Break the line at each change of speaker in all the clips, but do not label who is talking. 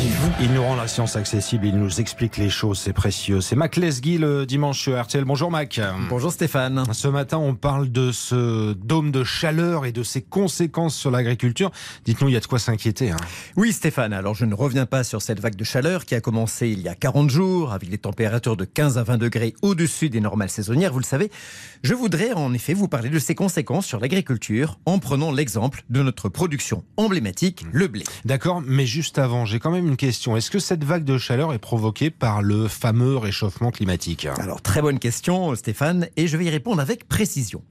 vous.
Il nous rend la science accessible, il nous explique les choses, c'est précieux. C'est Mac Lesguy le dimanche sur RTL. Bonjour Mac.
Bonjour Stéphane.
Ce matin, on parle de ce dôme de chaleur et de ses conséquences sur l'agriculture. Dites-nous, il y a de quoi s'inquiéter. hein.
Oui Stéphane, alors je ne reviens pas sur cette vague de chaleur qui a commencé il y a 40 jours avec des températures de 15 à 20 degrés au-dessus des normales saisonnières, vous le savez. Je voudrais en effet vous parler de ses conséquences sur l'agriculture en prenant l'exemple de notre production emblématique, le blé.
D'accord, mais juste avant, j'ai quand même une question. Est-ce que cette vague de chaleur est provoquée par le fameux réchauffement climatique?
Alors très bonne question Stéphane et je vais y répondre avec précision.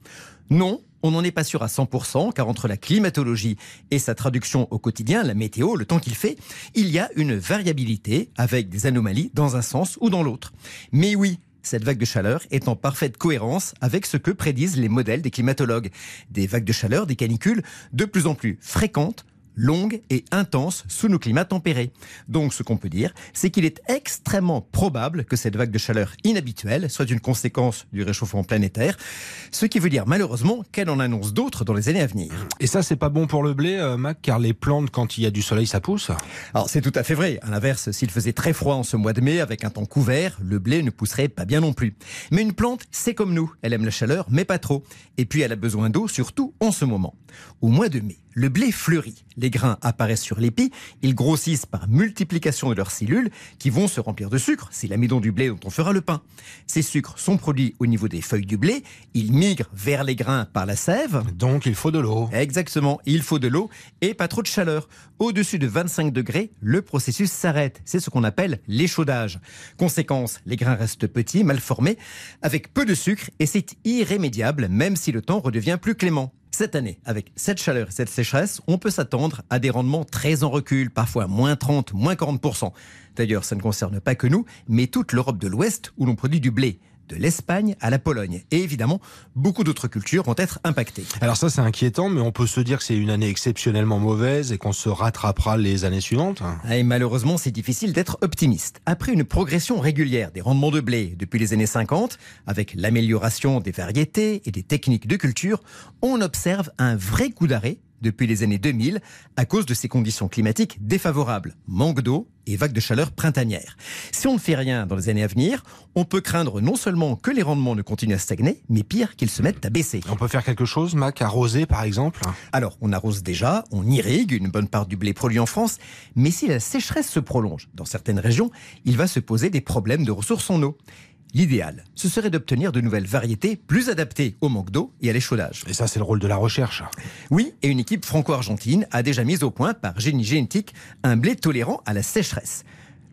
Non, on n'en est pas sûr à 100%, car entre la climatologie et sa traduction au quotidien, la météo, le temps qu'il fait, il y a une variabilité avec des anomalies dans un sens ou dans l'autre. Mais oui, cette vague de chaleur est en parfaite cohérence avec ce que prédisent les modèles des climatologues. Des vagues de chaleur, des canicules de plus en plus fréquentes, longues et intenses sous nos climats tempérés. Donc ce qu'on peut dire, c'est qu'il est extrêmement probable que cette vague de chaleur inhabituelle soit une conséquence du réchauffement planétaire, ce qui veut dire malheureusement qu'elle en annonce d'autres dans les années à venir.
Et ça, c'est pas bon pour le blé, euh, Mac, car les plantes, quand il y a du soleil, ça pousse.
Alors c'est tout à fait vrai. À l'inverse, s'il faisait très froid en ce mois de mai avec un temps couvert, le blé ne pousserait pas bien non plus. Mais une plante, c'est comme nous. Elle aime la chaleur, mais pas trop. Et puis elle a besoin d'eau, surtout en ce moment. Au mois de mai, le blé fleurit. Les grains apparaissent sur l'épi, ils grossissent par multiplication de leurs cellules qui vont se remplir de sucre. C'est l'amidon du blé dont on fera le pain. Ces sucres sont produits au niveau des feuilles du blé, ils migrent vers les grains par la sève.
Donc, il faut de l'eau.
Exactement, il faut de l'eau et pas trop de chaleur. Au-dessus de 25 degrés, le processus s'arrête. C'est ce qu'on appelle l'échaudage. Conséquence, les grains restent petits, mal formés, avec peu de sucre et c'est irrémédiable même si le temps redevient plus clément. Cette année, avec cette chaleur et cette sécheresse, on peut s'attendre à des rendements très en recul, parfois moins 30, moins 40%. D'ailleurs, ça ne concerne pas que nous, mais toute l'Europe de l'Ouest où l'on produit du blé, de l'Espagne à la Pologne. Et évidemment, beaucoup d'autres cultures vont être impactées.
Alors ça, c'est inquiétant, mais on peut se dire que c'est une année exceptionnellement mauvaise et qu'on se rattrapera les années suivantes.
Ah, Et malheureusement, c'est difficile d'être optimiste. Après une progression régulière des rendements de blé depuis les années 50, avec l'amélioration des variétés et des techniques de culture, on observe un vrai coup d'arrêt depuis les années 2000 à cause de ces conditions climatiques défavorables, manque d'eau et vagues de chaleur printanières. Si on ne fait rien dans les années à venir, on peut craindre non seulement que les rendements ne continuent à stagner, mais pire qu'ils se mettent à baisser.
On peut faire quelque chose, Mac, arroser par exemple?
Alors, on arrose déjà, on irrigue une bonne part du blé produit en France, mais si la sécheresse se prolonge dans certaines régions, il va se poser des problèmes de ressources en eau. L'idéal, ce serait d'obtenir de nouvelles variétés plus adaptées au manque d'eau et à l'échaudage.
Et ça, c'est le rôle de la recherche.
Oui, et une équipe franco-argentine a déjà mis au point par génie génétique un blé tolérant à la sécheresse.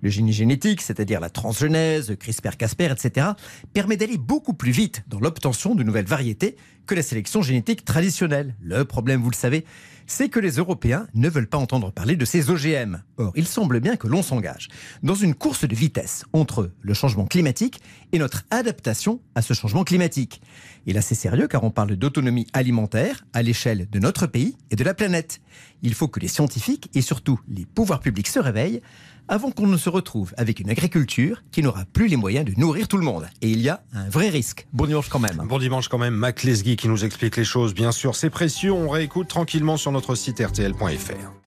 Le génie génétique, c'est-à-dire la transgenèse, CRISPR-Cas9, etc., permet d'aller beaucoup plus vite dans l'obtention de nouvelles variétés que la sélection génétique traditionnelle. Le problème, vous le savez, c'est que les Européens ne veulent pas entendre parler de ces OGM. Or, il semble bien que l'on s'engage dans une course de vitesse entre le changement climatique et notre adaptation à ce changement climatique. Et là, c'est sérieux car on parle d'autonomie alimentaire à l'échelle de notre pays et de la planète. Il faut que les scientifiques et surtout les pouvoirs publics se réveillent avant qu'on ne se retrouve avec une agriculture qui n'aura plus les moyens de nourrir tout le monde. Et il y a un vrai risque. Bon dimanche quand même.
Bon dimanche quand même, Mac Lesguy qui nous explique les choses. Bien sûr, c'est précieux. On réécoute tranquillement sur notre site rtl.fr.